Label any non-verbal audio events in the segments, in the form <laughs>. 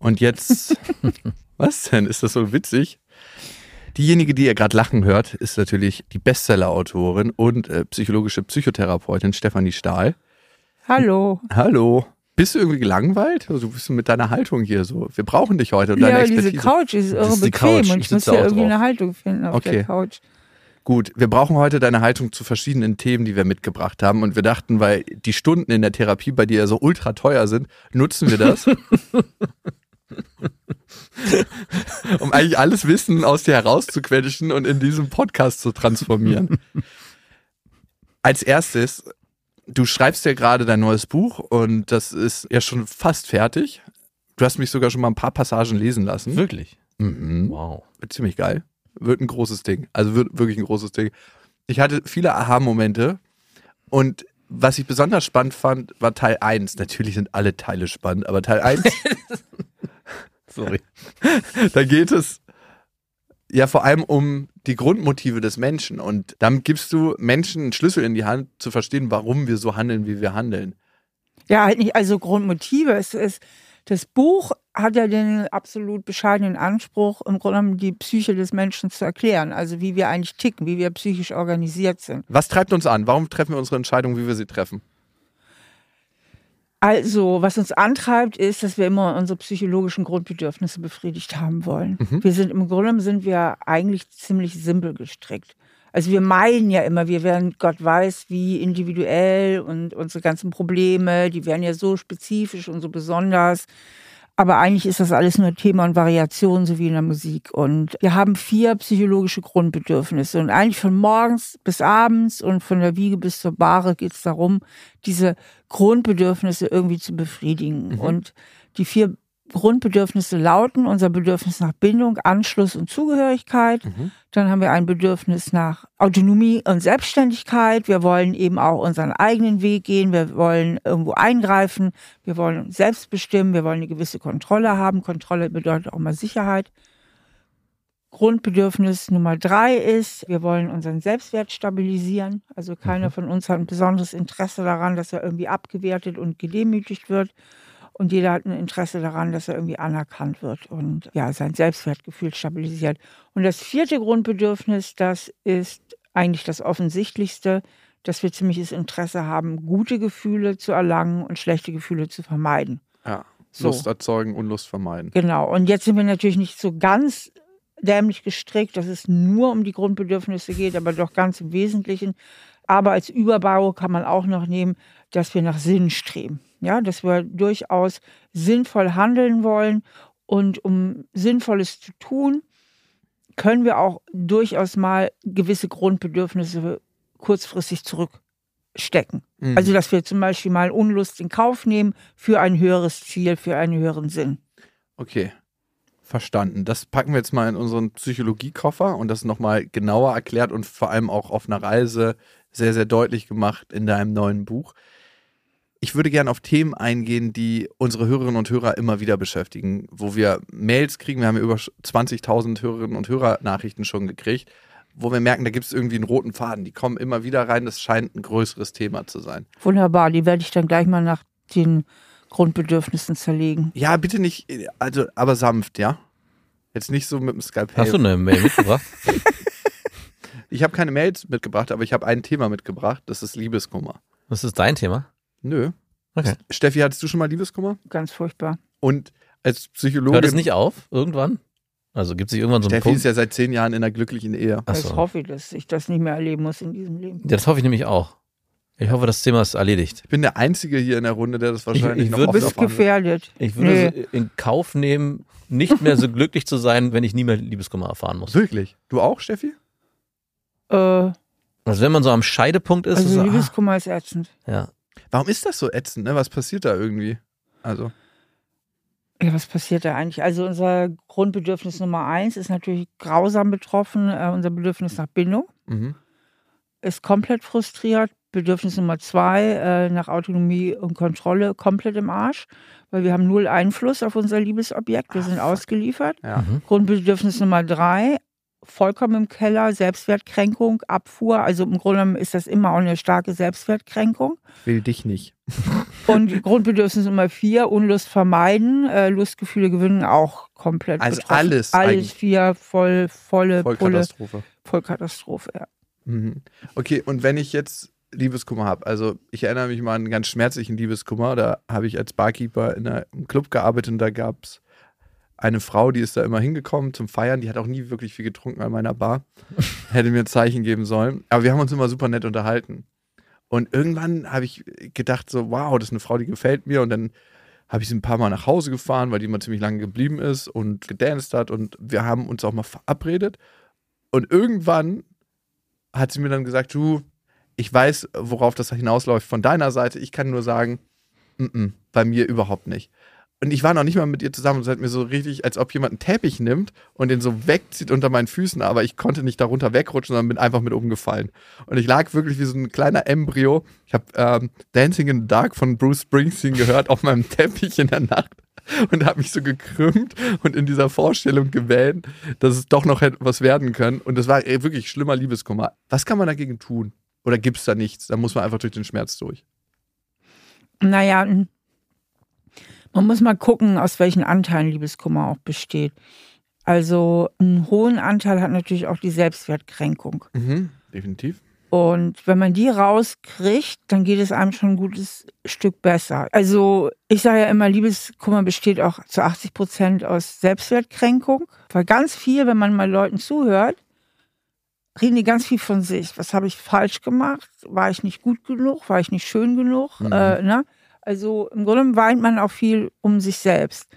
Und jetzt, <laughs> was denn? Ist das so witzig? Diejenige, die ihr gerade lachen hört, ist natürlich die Bestseller-Autorin und äh, psychologische Psychotherapeutin Stefanie Stahl. Hallo. Hallo. Bist du irgendwie gelangweilt? Also du bist mit deiner Haltung hier so. Wir brauchen dich heute und deine Ja, Expertise. diese Couch ist irre bequem Couch. und Ich ich muss ja irgendwie drauf. eine Haltung finden auf Okay. der Couch. Gut, wir brauchen heute deine Haltung zu verschiedenen Themen, die wir mitgebracht haben. Und wir dachten, weil die Stunden in der Therapie bei dir ja so ultra teuer sind, nutzen wir das. <laughs> <laughs> um eigentlich alles Wissen aus dir herauszuquetschen und in diesem Podcast zu transformieren. <laughs> Als erstes, du schreibst ja gerade dein neues Buch und das ist ja schon fast fertig. Du hast mich sogar schon mal ein paar Passagen lesen lassen. Wirklich? Mhm. Wow. Wird ziemlich geil. Wird ein großes Ding. Also wird wirklich ein großes Ding. Ich hatte viele Aha-Momente und was ich besonders spannend fand, war Teil 1. Natürlich sind alle Teile spannend, aber Teil 1, <laughs> Sorry. <laughs> da geht es ja vor allem um die Grundmotive des Menschen und damit gibst du Menschen einen Schlüssel in die Hand, zu verstehen, warum wir so handeln, wie wir handeln. Ja, halt nicht, also Grundmotive. Es ist, das Buch hat ja den absolut bescheidenen Anspruch, im Grunde genommen die Psyche des Menschen zu erklären. Also wie wir eigentlich ticken, wie wir psychisch organisiert sind. Was treibt uns an? Warum treffen wir unsere Entscheidungen, wie wir sie treffen? Also, was uns antreibt, ist, dass wir immer unsere psychologischen Grundbedürfnisse befriedigt haben wollen. Wir sind im Grunde sind wir eigentlich ziemlich simpel gestrickt. Also wir meinen ja immer, wir wären Gott weiß wie individuell und unsere ganzen Probleme, die wären ja so spezifisch und so besonders. Aber eigentlich ist das alles nur Thema und Variation, so wie in der Musik. Und wir haben vier psychologische Grundbedürfnisse. Und eigentlich von morgens bis abends und von der Wiege bis zur Bahre geht es darum, diese Grundbedürfnisse irgendwie zu befriedigen. Und die vier Grundbedürfnisse lauten unser Bedürfnis nach Bindung, Anschluss und Zugehörigkeit. Dann haben wir ein Bedürfnis nach Autonomie und Selbstständigkeit. Wir wollen eben auch unseren eigenen Weg gehen. Wir wollen irgendwo eingreifen. Wir wollen uns selbst bestimmen. Wir wollen eine gewisse Kontrolle haben. Kontrolle bedeutet auch mal Sicherheit. Grundbedürfnis Nummer drei ist, wir wollen unseren Selbstwert stabilisieren. Also keiner von uns hat ein besonderes Interesse daran, dass er irgendwie abgewertet und gedemütigt wird. Und jeder hat ein Interesse daran, dass er irgendwie anerkannt wird und ja, sein Selbstwertgefühl stabilisiert. Und das vierte Grundbedürfnis, das ist eigentlich das Offensichtlichste, dass wir ziemliches Interesse haben, gute Gefühle zu erlangen und schlechte Gefühle zu vermeiden. Ja. So. Lust erzeugen, Unlust vermeiden. Genau. Und jetzt sind wir natürlich nicht so ganz dämlich gestrickt, dass es nur um die Grundbedürfnisse geht, aber doch ganz im Wesentlichen. Aber als Überbau kann man auch noch nehmen, dass wir nach Sinn streben. Ja, dass wir durchaus sinnvoll handeln wollen. Und um Sinnvolles zu tun, können wir auch durchaus mal gewisse Grundbedürfnisse kurzfristig zurückstecken. Mhm. Also, dass wir zum Beispiel mal Unlust in Kauf nehmen für ein höheres Ziel, für einen höheren Sinn. Okay. Verstanden. Das packen wir jetzt mal in unseren Psychologiekoffer und das nochmal genauer erklärt und vor allem auch auf einer Reise sehr, sehr deutlich gemacht in deinem neuen Buch. Ich würde gerne auf Themen eingehen, die unsere Hörerinnen und Hörer immer wieder beschäftigen, wo wir Mails kriegen. Wir haben ja über 20.000 Hörerinnen und Hörernachrichten schon gekriegt, wo wir merken, da gibt es irgendwie einen roten Faden. Die kommen immer wieder rein. Das scheint ein größeres Thema zu sein. Wunderbar, die werde ich dann gleich mal nach den Grundbedürfnissen zerlegen. Ja, bitte nicht, also, aber sanft, ja? Jetzt nicht so mit dem Skalpell. Hast du eine Mail mitgebracht? <laughs> Ich habe keine Mails mitgebracht, aber ich habe ein Thema mitgebracht. Das ist Liebeskummer. Das ist dein Thema? Nö. Okay. Steffi, hattest du schon mal Liebeskummer? Ganz furchtbar. Und als Psychologin. Hört es nicht auf irgendwann? Also gibt es nicht irgendwann so einen Steffi Punkt? ist ja seit zehn Jahren in einer glücklichen Ehe. Ach Ich so. hoffe, dass ich das nicht mehr erleben muss in diesem Leben. Ja, das hoffe ich nämlich auch. Ich hoffe, das Thema ist erledigt. Ich bin der Einzige hier in der Runde, der das wahrscheinlich ich noch würd- Du oft bist gefährdet. Ich würde Nee. es in Kauf nehmen, nicht mehr so <laughs> glücklich zu sein, wenn ich nie mehr Liebeskummer erfahren muss. Wirklich? Du auch, Steffi? Äh, Also wenn man so am Scheidepunkt ist, ist also so, ah, Liebeskummer ist ätzend. ja. Warum ist das so ätzend, ne? Was passiert da irgendwie? Also, Ja, was passiert da eigentlich? Also unser Grundbedürfnis Nummer eins ist natürlich grausam betroffen. Äh, unser Bedürfnis nach Bindung Mhm. ist komplett frustriert. Bedürfnis Nummer zwei äh, nach Autonomie und Kontrolle komplett im Arsch, weil wir haben null Einfluss auf unser Liebesobjekt. Wir Ah, sind fuck. ausgeliefert. Ja. Grundbedürfnis Nummer drei vollkommen im Keller, Selbstwertkränkung, Abfuhr. Also im Grunde genommen ist das immer auch eine starke Selbstwertkränkung. Will dich nicht. <laughs> Und Grundbedürfnis Nummer vier, Unlust vermeiden, äh, Lustgefühle gewinnen auch komplett. Also betroffen. alles Alles eigentlich. vier, voll, volle Pulle, Vollkatastrophe. Vollkatastrophe. Ja. Mhm. Okay, und wenn ich jetzt Liebeskummer habe, also ich erinnere mich mal an einen ganz schmerzlichen Liebeskummer, da habe ich als Barkeeper in einem Club gearbeitet und da gab es eine Frau, die ist da immer hingekommen zum Feiern, die hat auch nie wirklich viel getrunken an meiner Bar, <laughs> hätte mir ein Zeichen geben sollen, aber wir haben uns immer super nett unterhalten. Und irgendwann habe ich gedacht so, wow, das ist eine Frau, die gefällt mir und dann habe ich sie ein paar Mal nach Hause gefahren, weil die immer ziemlich lange geblieben ist und gedanced hat und wir haben uns auch mal verabredet und irgendwann hat sie mir dann gesagt, du, ich weiß, worauf das hinausläuft von deiner Seite. Ich kann nur sagen, mm -mm, bei mir überhaupt nicht. Und ich war noch nicht mal mit ihr zusammen und es hat mir so richtig, als ob jemand einen Teppich nimmt und den so wegzieht unter meinen Füßen, aber ich konnte nicht darunter wegrutschen, sondern bin einfach mit umgefallen. Und ich lag wirklich wie so ein kleiner Embryo. Ich habe ähm, Dancing in the Dark von Bruce Springsteen gehört auf meinem <laughs> Teppich in der Nacht und habe mich so gekrümmt und in dieser Vorstellung gewählt, dass es doch noch was werden können. Und das war ey, wirklich schlimmer Liebeskummer. Was kann man dagegen tun? Oder gibt es da nichts? Da muss man einfach durch den Schmerz durch. Naja, man muss mal gucken, aus welchen Anteilen Liebeskummer auch besteht. Also einen hohen Anteil hat natürlich auch die Selbstwertkränkung. Mhm, definitiv. Und wenn man die rauskriegt, dann geht es einem schon ein gutes Stück besser. Also ich sage ja immer, Liebeskummer besteht auch zu 80 Prozent aus Selbstwertkränkung. Weil ganz viel, wenn man mal Leuten zuhört, reden die ganz viel von sich. Was habe ich falsch gemacht? War ich nicht gut genug? War ich nicht schön genug? Mhm. Äh, ne? Also im Grunde weint man auch viel um sich selbst.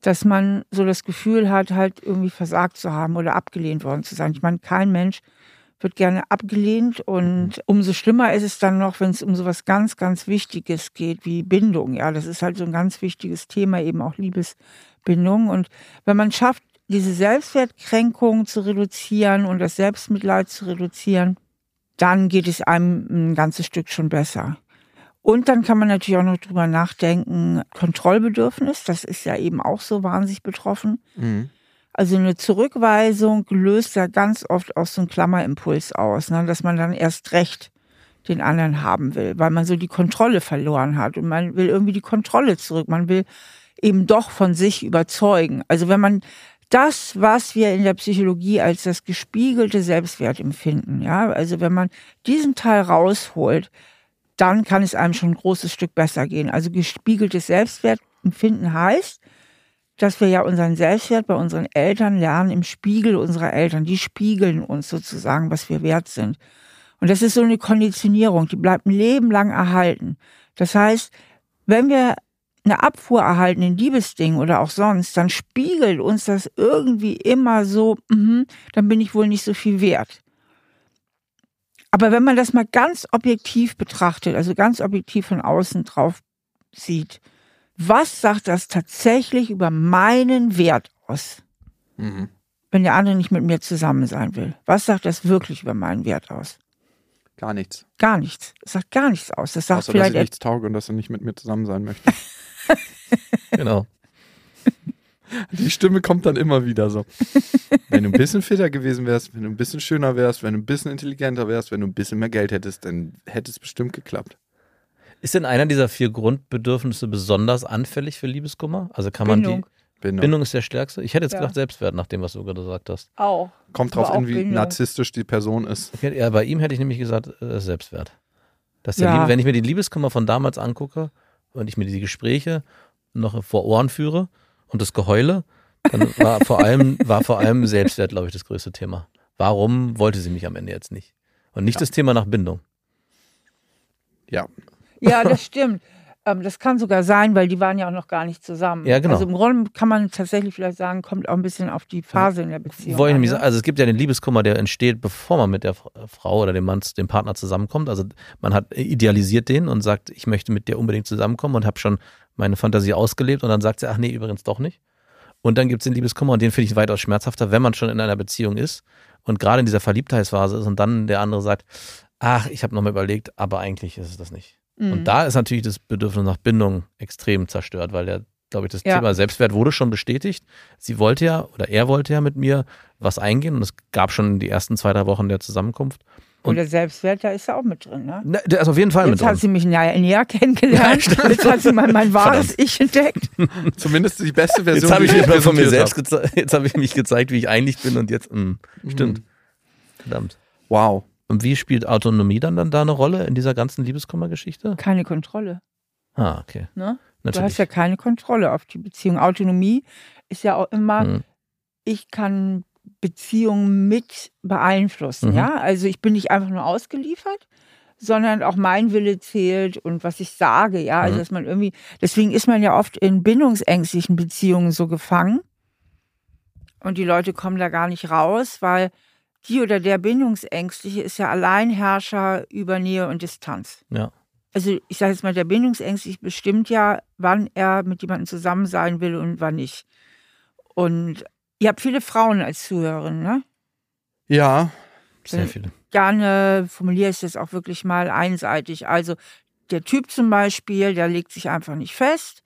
Dass man so das Gefühl hat, halt irgendwie versagt zu haben oder abgelehnt worden zu sein. Ich meine, kein Mensch wird gerne abgelehnt und umso schlimmer ist es dann noch, wenn es um sowas ganz, ganz Wichtiges geht wie Bindung. Ja, das ist halt so ein ganz wichtiges Thema, eben auch Liebesbindung. Und wenn man schafft, diese Selbstwertkränkung zu reduzieren und das Selbstmitleid zu reduzieren, dann geht es einem ein ganzes Stück schon besser. Und dann kann man natürlich auch noch drüber nachdenken, Kontrollbedürfnis, das ist ja eben auch so wahnsinnig betroffen. Mhm. Also eine Zurückweisung löst ja ganz oft auch so einen Klammerimpuls aus, ne? dass man dann erst recht den anderen haben will, weil man so die Kontrolle verloren hat und man will irgendwie die Kontrolle zurück. Man will eben doch von sich überzeugen. Also wenn man das, was wir in der Psychologie als das gespiegelte Selbstwert empfinden, ja, also wenn man diesen Teil rausholt, dann kann es einem schon ein großes Stück besser gehen. Also gespiegeltes Selbstwertempfinden heißt, dass wir ja unseren Selbstwert bei unseren Eltern lernen im Spiegel unserer Eltern. Die spiegeln uns sozusagen, was wir wert sind. Und das ist so eine Konditionierung, die bleibt ein Leben lang erhalten. Das heißt, wenn wir eine Abfuhr erhalten in Liebesdingen oder auch sonst, dann spiegelt uns das irgendwie immer so, mhm, dann bin ich wohl nicht so viel wert. Aber wenn man das mal ganz objektiv betrachtet, also ganz objektiv von außen drauf sieht, was sagt das tatsächlich über meinen Wert aus, Mhm. wenn der andere nicht mit mir zusammen sein will? Was sagt das wirklich über meinen Wert aus? Gar nichts. Gar nichts. Es sagt gar nichts aus. Das sagt Außer, dass vielleicht ich nichts tauge und dass er nicht mit mir zusammen sein möchte. <laughs> Genau. Die Stimme kommt dann immer wieder so. Wenn du ein bisschen fitter gewesen wärst, wenn du ein bisschen schöner wärst, wenn du ein bisschen intelligenter wärst, wenn du ein bisschen mehr Geld hättest, dann hätte es bestimmt geklappt. Ist denn einer dieser vier Grundbedürfnisse besonders anfällig für Liebeskummer? Also kann man Bindung. die. Bindung. Bindung ist der stärkste? Ich hätte jetzt Ja. gedacht Selbstwert, nach dem, was du gerade gesagt hast. auch. Kommt drauf an, wie Bindung. narzisstisch die Person ist. Okay, ja, bei ihm hätte ich nämlich gesagt, äh, Selbstwert. Dass der Ja. Liebe, wenn ich mir die Liebeskummer von damals angucke und ich mir die Gespräche noch vor Ohren führe und das Geheule, dann war vor allem, war vor allem Selbstwert, glaube ich, das größte Thema. Warum wollte sie mich am Ende jetzt nicht? Und nicht das Thema nach Bindung. Ja. Ja, das stimmt. Ähm, das kann sogar sein, weil die waren ja auch noch gar nicht zusammen. Ja, genau. Also im Grunde kann man tatsächlich vielleicht sagen, kommt auch ein bisschen auf die Phase in der Beziehung. Wollte ich nämlich ne? sagen, also es gibt ja den Liebeskummer, der entsteht, bevor man mit der F- Frau oder dem Mann, dem Partner zusammenkommt. Also man hat idealisiert den und sagt, ich möchte mit dir unbedingt zusammenkommen und habe schon meine Fantasie ausgelebt und dann sagt sie, ach nee, übrigens doch nicht. Und dann gibt es den Liebeskummer und den finde ich weitaus schmerzhafter, wenn man schon in einer Beziehung ist und gerade in dieser Verliebtheitsphase ist und dann der andere sagt, ach, ich habe nochmal überlegt, aber eigentlich ist es das nicht. Mhm. Und da ist natürlich das Bedürfnis nach Bindung extrem zerstört, weil der, glaube ich, das Ja. Thema Selbstwert wurde schon bestätigt. Sie wollte ja oder er wollte ja mit mir was eingehen und es gab schon die ersten zwei, drei Wochen der Zusammenkunft. Und der Selbstwert, da ist er auch mit drin. Ne? Na, der ist auf jeden Fall Jetzt mit hat drin. sie mich näher, kennengelernt. Ja. Jetzt hat sie mal mein <laughs> wahres Ich entdeckt. <laughs> Zumindest die beste Version. Jetzt habe ich mal von mir selbst gezeigt, jetzt habe ich mich gezeigt, wie ich eigentlich bin und jetzt, mh, stimmt. Mhm. Verdammt. Wow. Und wie spielt Autonomie dann, dann da eine Rolle in dieser ganzen Liebeskummergeschichte? Keine Kontrolle. Ah, okay. Ne? Du hast ja keine Kontrolle auf die Beziehung. Autonomie ist ja auch immer, Mhm. ich kann Beziehungen mit beeinflussen. Mhm. Ja, also ich bin nicht einfach nur ausgeliefert, sondern auch mein Wille zählt und was ich sage. Ja, also Mhm. dass man irgendwie, deswegen ist man ja oft in bindungsängstlichen Beziehungen so gefangen und die Leute kommen da gar nicht raus, weil die oder der Bindungsängstliche ist ja Alleinherrscher über Nähe und Distanz. Ja. Also ich sage jetzt mal, der Bindungsängstliche bestimmt ja, wann er mit jemandem zusammen sein will und wann nicht. Und ihr habt viele Frauen als Zuhörerin, ne? Ja, Sehr viele. Gerne formuliere ich das auch wirklich mal einseitig. Also der Typ zum Beispiel, der legt sich einfach nicht fest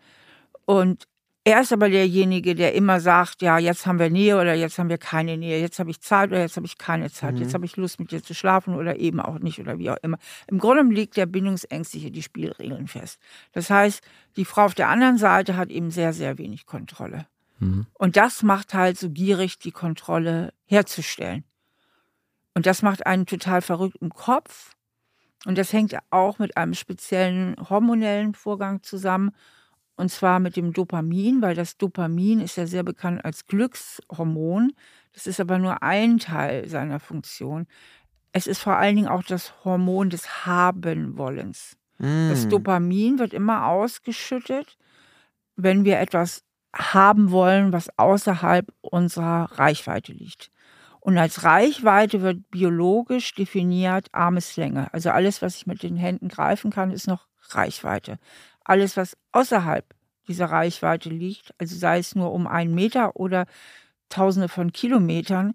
und er ist aber derjenige, der immer sagt, ja, jetzt haben wir Nähe oder jetzt haben wir keine Nähe, jetzt habe ich Zeit oder jetzt habe ich keine Zeit, Mhm. jetzt habe ich Lust mit dir zu schlafen oder eben auch nicht oder wie auch immer. Im Grunde legt der Bindungsängstliche die Spielregeln fest. Das heißt, die Frau auf der anderen Seite hat eben sehr, sehr wenig Kontrolle. Mhm. Und das macht halt so gierig, die Kontrolle herzustellen. Und das macht einen total verrückt im Kopf. Und das hängt auch mit einem speziellen hormonellen Vorgang zusammen. Und zwar mit dem Dopamin, weil das Dopamin ist ja sehr bekannt als Glückshormon. Das ist aber nur ein Teil seiner Funktion. Es ist vor allen Dingen auch das Hormon des Habenwollens. Das Hm. Dopamin wird immer ausgeschüttet, wenn wir etwas haben wollen, was außerhalb unserer Reichweite liegt. Und als Reichweite wird biologisch definiert Armeslänge. Also alles, was ich mit den Händen greifen kann, ist noch Reichweite. Alles, was außerhalb dieser Reichweite liegt, also sei es nur um einen Meter oder Tausende von Kilometern,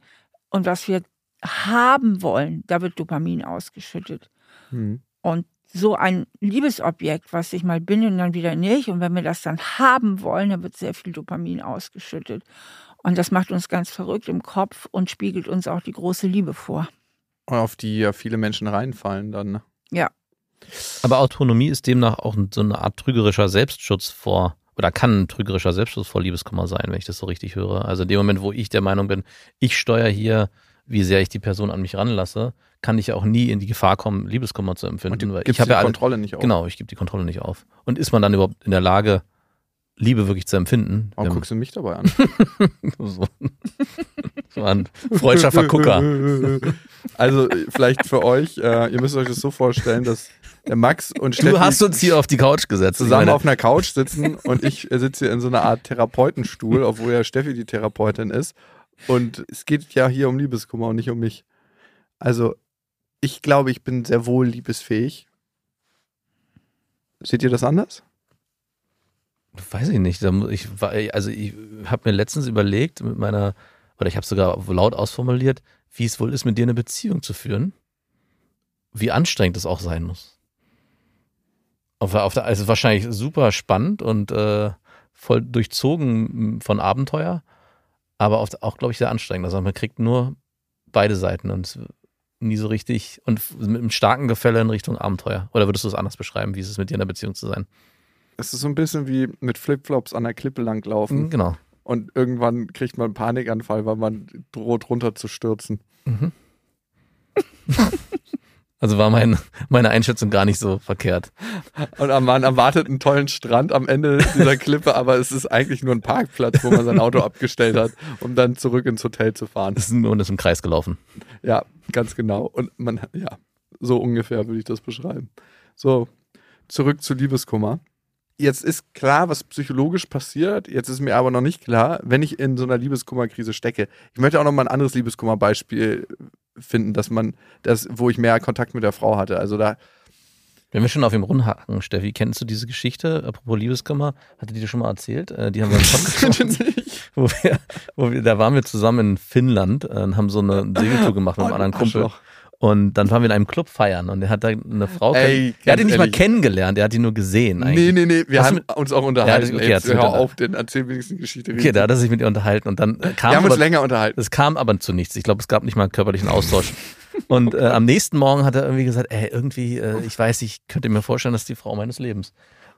und was wir haben wollen, da wird Dopamin ausgeschüttet. Hm. Und so ein Liebesobjekt, was sich mal bindet und dann wieder nicht. Und wenn wir das dann haben wollen, dann wird sehr viel Dopamin ausgeschüttet. Und das macht uns ganz verrückt im Kopf und spiegelt uns auch die große Liebe vor. Und auf die ja viele Menschen reinfallen dann. Ne? Aber Autonomie ist demnach auch so eine Art trügerischer Selbstschutz vor, oder kann ein trügerischer Selbstschutz vor Liebeskummer sein, wenn ich das so richtig höre. Also in dem Moment, wo ich der Meinung bin, ich steuere hier, wie sehr ich die Person an mich ranlasse, kann ich auch nie in die Gefahr kommen, Liebeskummer zu empfinden. Und du weil ich habe die ja alle, Kontrolle nicht auf. Genau, ich gebe die Kontrolle nicht auf. Und ist man dann überhaupt in der Lage, Liebe wirklich zu empfinden? Warum Wenn- guckst du mich dabei an? <laughs> so, so ein freudscher Vergucker. <laughs> Also vielleicht für euch, äh, ihr müsst euch das so vorstellen, dass der Max und Steffi Du hast uns hier auf die Couch gesetzt. zusammen auf einer Couch sitzen und ich sitze hier in so einer Art Therapeutenstuhl, obwohl ja Steffi die Therapeutin ist. Und es geht ja hier um Liebeskummer und nicht um mich. Also ich glaube, ich bin sehr wohl liebesfähig. Seht ihr das anders? Weiß ich nicht. Ich, also ich habe mir letztens überlegt mit meiner, oder ich habe sogar laut ausformuliert, wie es wohl ist, mit dir eine Beziehung zu führen. Wie anstrengend es auch sein muss. Auf, auf der, also wahrscheinlich super spannend und äh, voll durchzogen von Abenteuer, aber der- auch, glaube ich, sehr anstrengend. Also man kriegt nur beide Seiten und nie so richtig und mit einem starken Gefälle in Richtung Abenteuer. Oder würdest du es anders beschreiben, wie ist es mit dir in einer Beziehung zu sein? Es ist so ein bisschen wie mit Flipflops an der Klippe langlaufen Genau. und irgendwann kriegt man einen Panikanfall, weil man droht runter zu stürzen. <laughs> Also war mein, meine Einschätzung gar nicht so verkehrt. Und man erwartet einen tollen Strand am Ende dieser Klippe, aber es ist eigentlich nur ein Parkplatz, wo man sein Auto <laughs> abgestellt hat, um dann zurück ins Hotel zu fahren. Das ist nur ist im Kreis gelaufen. Ja, ganz genau. Und man, ja, so ungefähr würde ich das beschreiben. So, zurück zu Liebeskummer. Jetzt ist klar, was psychologisch passiert. Jetzt ist mir aber noch nicht klar, wenn ich in so einer Liebeskummerkrise stecke. Ich möchte auch noch mal ein anderes Liebeskummerbeispiel finden, dass man das, wo ich mehr Kontakt mit der Frau hatte. Also da, Wenn wir schon auf ihm rumhaken, Steffi, kennst du diese Geschichte, apropos Liebeskummer, hatte die dir schon mal erzählt? Äh, Die haben wir im <laughs> Podcast, wo wir, wo wir, da waren wir zusammen in Finnland äh, und haben so eine Segeltour gemacht mit einem anderen Kumpel. Und dann waren wir in einem Club feiern und er hat da eine Frau Ey, Er hat ihn nicht mal ehrlich. kennengelernt, er hat ihn nur gesehen eigentlich. Nee, nee, nee, wir Hast haben uns auch unterhalten. Ja, okay, Ey, hör auf, den erzähl wenigstens die Geschichte. Okay, da hat er sich mit ihr unterhalten und dann äh, kam wir haben uns aber, länger unterhalten. es kam aber zu nichts. Ich glaube, es gab nicht mal einen körperlichen Austausch. <laughs> Und äh, am nächsten Morgen hat er irgendwie gesagt, ey, irgendwie, äh, ich weiß, ich könnte mir vorstellen, das ist die Frau meines Lebens.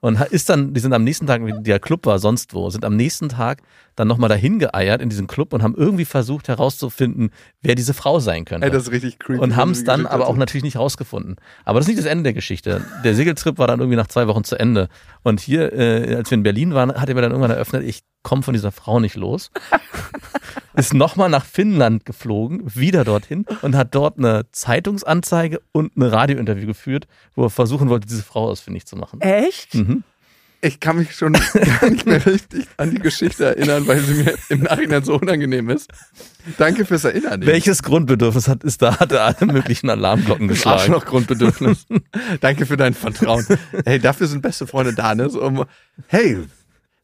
Und ist dann, die sind am nächsten Tag, der Club war sonst wo, sind am nächsten Tag dann nochmal dahin geeiert in diesen Club und haben irgendwie versucht herauszufinden, wer diese Frau sein könnte. Ey, das ist richtig creepy. und haben es dann aber auch natürlich nicht rausgefunden. Aber das ist nicht das Ende der Geschichte. Der Segeltrip war dann irgendwie nach zwei Wochen zu Ende. Und hier, äh, als wir in Berlin waren, hat er mir dann irgendwann eröffnet, ich komme von dieser Frau nicht los. Ist nochmal nach Finnland geflogen, wieder dorthin und hat dort eine Zeitungsanzeige und ein Radiointerview geführt, wo er versuchen wollte, diese Frau ausfindig zu machen. Echt? Mhm. Ich kann mich schon gar nicht mehr richtig an die Geschichte erinnern, weil sie mir im Nachhinein so unangenehm ist. Danke fürs Erinnern. Welches Grundbedürfnis hat, ist da, hat er alle möglichen Alarmglocken Das geschlagen? Arschloch-Grundbedürfnis. <laughs> Danke für dein Vertrauen. Hey, dafür sind beste Freunde da, ne? So, um, hey,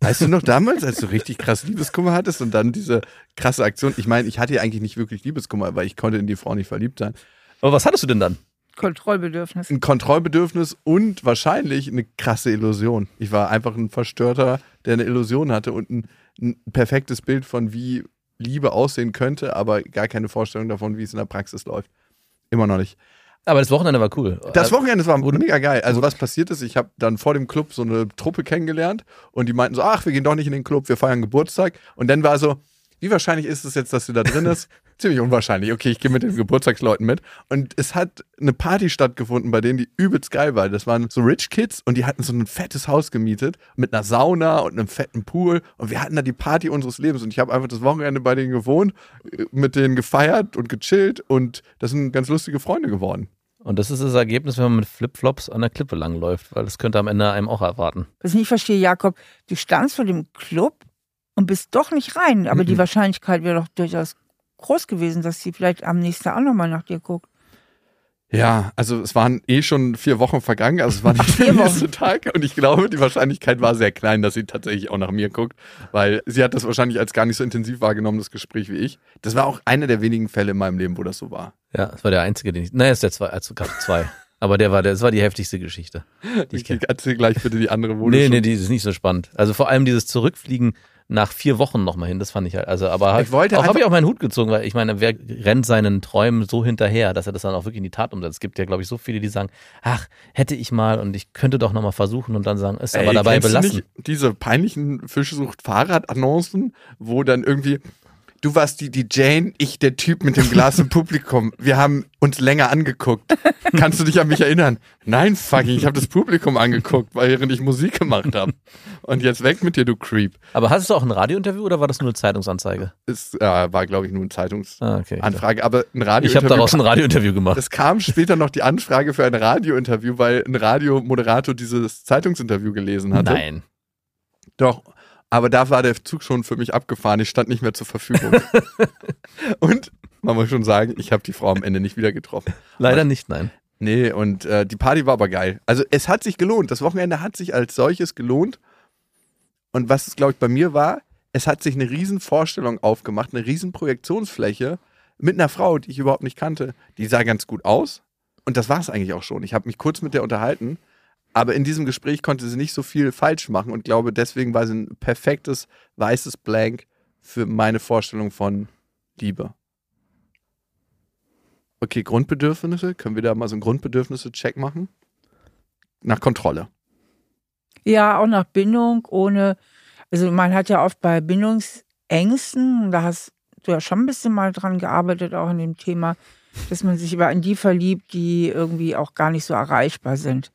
weißt du noch damals, als du richtig krass Liebeskummer hattest und dann diese krasse Aktion? Ich meine, ich hatte ja eigentlich nicht wirklich Liebeskummer, weil ich konnte in die Frau nicht verliebt sein. Aber was hattest du denn dann? Kontrollbedürfnis. Ein Kontrollbedürfnis und wahrscheinlich eine krasse Illusion. Ich war einfach ein Verstörter, der eine Illusion hatte und ein, ein perfektes Bild von wie Liebe aussehen könnte, aber gar keine Vorstellung davon, wie es in der Praxis läuft. Immer noch nicht. Aber das Wochenende war cool. Das Wochenende war mega geil. Also was passiert ist, ich habe dann vor dem Club so eine Truppe kennengelernt und die meinten so, ach, wir gehen doch nicht in den Club, wir feiern Geburtstag. Und dann war so, wie wahrscheinlich ist es jetzt, dass sie da drin ist? <laughs> Ziemlich unwahrscheinlich. Okay, ich gehe mit den Geburtstagsleuten mit. Und es hat eine Party stattgefunden, bei denen die übelst geil war. Das waren so Rich Kids und die hatten so ein fettes Haus gemietet mit einer Sauna und einem fetten Pool. Und wir hatten da die Party unseres Lebens. Und ich habe einfach das Wochenende bei denen gewohnt, äh, mit denen gefeiert und gechillt. Und das sind ganz lustige Freunde geworden. Und das ist das Ergebnis, wenn man mit Flipflops an der Klippe langläuft, weil das könnte am Ende einem auch erwarten. Was ich nicht verstehe, Jakob, du standst vor dem Club und bist doch nicht rein, aber die Mhm. Wahrscheinlichkeit wäre doch durchaus groß gewesen, dass sie vielleicht am nächsten Tag auch nochmal nach dir guckt. Ja, also es waren eh schon vier Wochen vergangen, also es war nicht der nächste Tag und ich glaube, die Wahrscheinlichkeit war sehr klein, dass sie tatsächlich auch nach mir guckt, weil sie hat das wahrscheinlich als gar nicht so intensiv wahrgenommen, das Gespräch wie ich. Das war auch einer der wenigen Fälle in meinem Leben, wo das so war. Ja, das war der einzige, den ich. Naja, ist der zwei, also gab zwei. Aber der war, der, das war die heftigste Geschichte. Die ich Ich erzähl gleich bitte die andere, wo Nee, du nee, schon- die ist nicht so spannend. Also vor allem dieses Zurückfliegen nach vier Wochen nochmal hin, das fand ich halt. Also, aber halt, Ich wollte auch habe ich auch meinen Hut gezogen, weil ich meine, wer rennt seinen Träumen so hinterher, dass er das dann auch wirklich in die Tat umsetzt? Es gibt ja, glaube ich, so viele, die sagen, ach, hätte ich mal und ich könnte doch nochmal versuchen und dann sagen, ist aber Ey, dabei kennst du belassen. Nicht diese peinlichen Fischsucht-Fahrrad-Annoncen, wo dann irgendwie, du warst die, die Jane, ich der Typ mit dem Glas im <laughs> Publikum. Wir haben uns länger angeguckt. Kannst du dich an mich erinnern? Nein, fucking, ich habe das Publikum angeguckt, während ich Musik gemacht habe. Und jetzt weg mit dir, du Creep. Aber hattest du auch ein Radiointerview oder war das nur eine Zeitungsanzeige? Es äh, war, glaube ich, nur eine Zeitungsanfrage, Ah, okay. aber ein Ich Radiointerview. habe daraus ein Radiointerview gemacht. Es kam später noch die Anfrage für ein Radiointerview, weil ein Radiomoderator dieses Zeitungsinterview gelesen hatte. Nein. Doch, aber da war der Zug schon für mich abgefahren. Ich stand nicht mehr zur Verfügung. <laughs> und man muss schon sagen, ich habe die Frau am Ende nicht wieder getroffen. Leider nicht, nein. Nee, und äh, die Party war aber geil. Also es hat sich gelohnt. Das Wochenende hat sich als solches gelohnt. Und was es, glaube ich, bei mir war, es hat sich eine riesen Vorstellung aufgemacht, eine riesen Projektionsfläche mit einer Frau, die ich überhaupt nicht kannte. Die sah ganz gut aus. Und das war es eigentlich auch schon. Ich habe mich kurz mit der unterhalten. Aber in diesem Gespräch konnte sie nicht so viel falsch machen und glaube, deswegen war sie ein perfektes weißes Blank für meine Vorstellung von Liebe. Okay, Grundbedürfnisse. Können wir da mal so einen Grundbedürfnisse-Check machen? Nach Kontrolle. Ja, auch nach Bindung, ohne, also man hat ja oft bei Bindungsängsten, da hast du ja schon ein bisschen mal dran gearbeitet, auch in dem Thema, dass man sich über an die verliebt, die irgendwie auch gar nicht so erreichbar sind.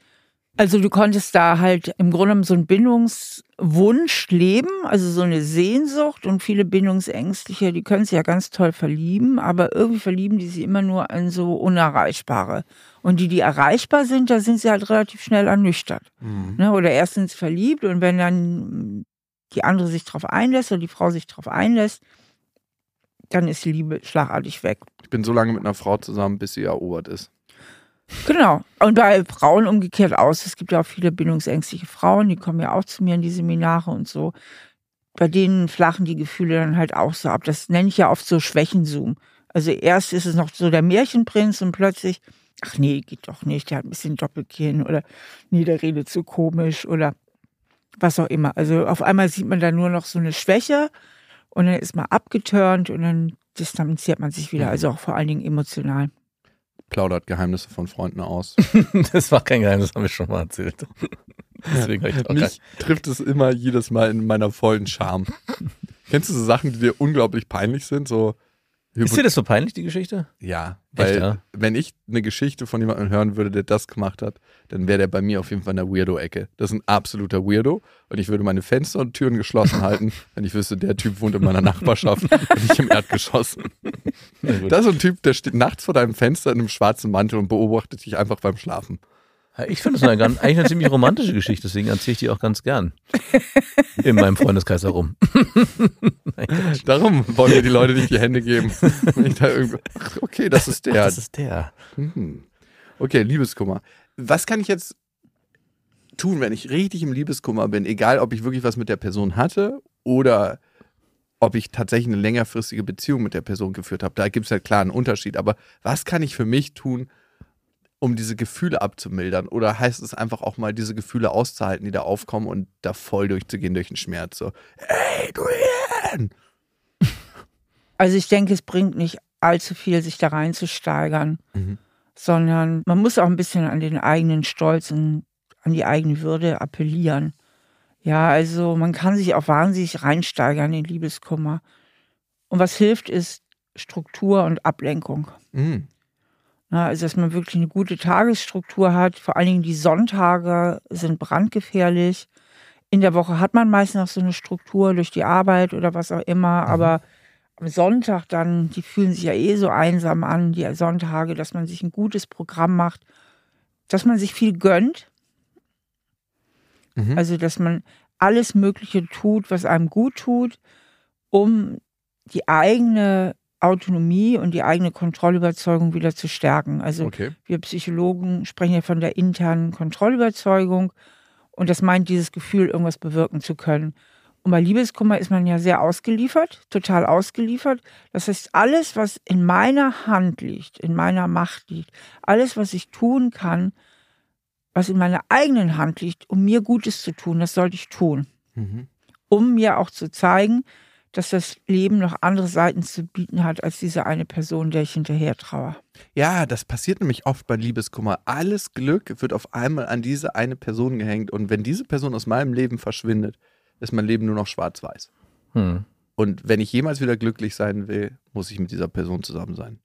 Also du konntest da halt im Grunde genommen so einen Bindungswunsch leben, also so eine Sehnsucht und viele Bindungsängstliche, die können sich ja ganz toll verlieben, aber irgendwie verlieben die sich immer nur an so Unerreichbare. Und die, die erreichbar sind, da sind sie halt relativ schnell ernüchtert. Mhm. Ne? Oder erst sind sie verliebt und wenn dann die andere sich drauf einlässt oder die Frau sich drauf einlässt, dann ist die Liebe schlagartig weg. Ich bin so lange mit einer Frau zusammen, bis sie erobert ist. Genau. Und bei Frauen umgekehrt aus. Es gibt ja auch viele bindungsängstliche Frauen, die kommen ja auch zu mir in die Seminare und so. Bei denen flachen die Gefühle dann halt auch so ab. Das nenne ich ja oft so Schwächenzoom. Also erst ist es noch so der Märchenprinz und plötzlich, ach nee, geht doch nicht, der hat ein bisschen Doppelkinn oder nee, der redet zu komisch oder was auch immer. Also auf einmal sieht man da nur noch so eine Schwäche und dann ist man abgeturnt und dann distanziert man sich wieder. Also auch vor allen Dingen emotional. Plaudert Geheimnisse von Freunden aus. <laughs> Das war kein Geheimnis, das haben wir schon mal erzählt. <laughs> Deswegen habe ich auch Mich trifft es immer jedes Mal in meiner vollen Charme. <laughs> Kennst du so Sachen, die dir unglaublich peinlich sind? So Ist dir das so peinlich, die Geschichte? Ja, weil ja? wenn ich eine Geschichte von jemandem hören würde, der das gemacht hat, dann wäre der bei mir auf jeden Fall in der Weirdo-Ecke. Das ist ein absoluter Weirdo und ich würde meine Fenster und Türen geschlossen <laughs> halten, wenn ich wüsste, der Typ wohnt in meiner Nachbarschaft <laughs> und nicht im Erdgeschoss. <laughs> Das ist ein Typ, der steht nachts vor deinem Fenster in einem schwarzen Mantel und beobachtet dich einfach beim Schlafen. Ich finde es eine, eigentlich eine ziemlich romantische Geschichte, deswegen erzähle ich die auch ganz gern. In meinem Freundeskreis herum. <laughs> Darum wollen wir die Leute nicht die Hände geben. <laughs> Ich da ach, okay, das ist der. Das ist der. Mhm. Okay, Liebeskummer. Was kann ich jetzt tun, wenn ich richtig im Liebeskummer bin? Egal, ob ich wirklich was mit der Person hatte oder ob ich tatsächlich eine längerfristige Beziehung mit der Person geführt habe. Da gibt es halt klar einen Unterschied. Aber was kann ich für mich tun, um diese Gefühle abzumildern? Oder heißt es einfach auch mal, diese Gefühle auszuhalten, die da aufkommen und da voll durchzugehen durch den Schmerz? So, ey, du Ian! <laughs> Also ich denke, es bringt nicht allzu viel, sich da reinzusteigern, Mhm. sondern man muss auch ein bisschen an den eigenen Stolz und an die eigene Würde appellieren. Ja, also man kann sich auch wahnsinnig reinsteigern in Liebeskummer. Und was hilft, ist Struktur und Ablenkung. Mhm. Ja, also dass man wirklich eine gute Tagesstruktur hat. Vor allen Dingen die Sonntage sind brandgefährlich. In der Woche hat man meist noch so eine Struktur durch die Arbeit oder was auch immer, aber am Sonntag dann, die fühlen sich ja eh so einsam an, die Sonntage, dass man sich ein gutes Programm macht, dass man sich viel gönnt. Mhm. Also, dass man alles Mögliche tut, was einem gut tut, um die eigene Autonomie und die eigene Kontrollüberzeugung wieder zu stärken. Also Okay. wir Psychologen sprechen ja von der internen Kontrollüberzeugung und das meint dieses Gefühl, irgendwas bewirken zu können. Und bei Liebeskummer ist man ja sehr ausgeliefert, total ausgeliefert. Das heißt, alles, was in meiner Hand liegt, in meiner Macht liegt, alles, was ich tun kann, was in meiner eigenen Hand liegt, um mir Gutes zu tun, das sollte ich tun. Mhm. Um mir auch zu zeigen, dass das Leben noch andere Seiten zu bieten hat, als diese eine Person, der ich hinterher traue. Ja, das passiert nämlich oft bei Liebeskummer. Alles Glück wird auf einmal an diese eine Person gehängt. Und wenn diese Person aus meinem Leben verschwindet, ist mein Leben nur noch schwarz-weiß. Hm. Und wenn ich jemals wieder glücklich sein will, muss ich mit dieser Person zusammen sein.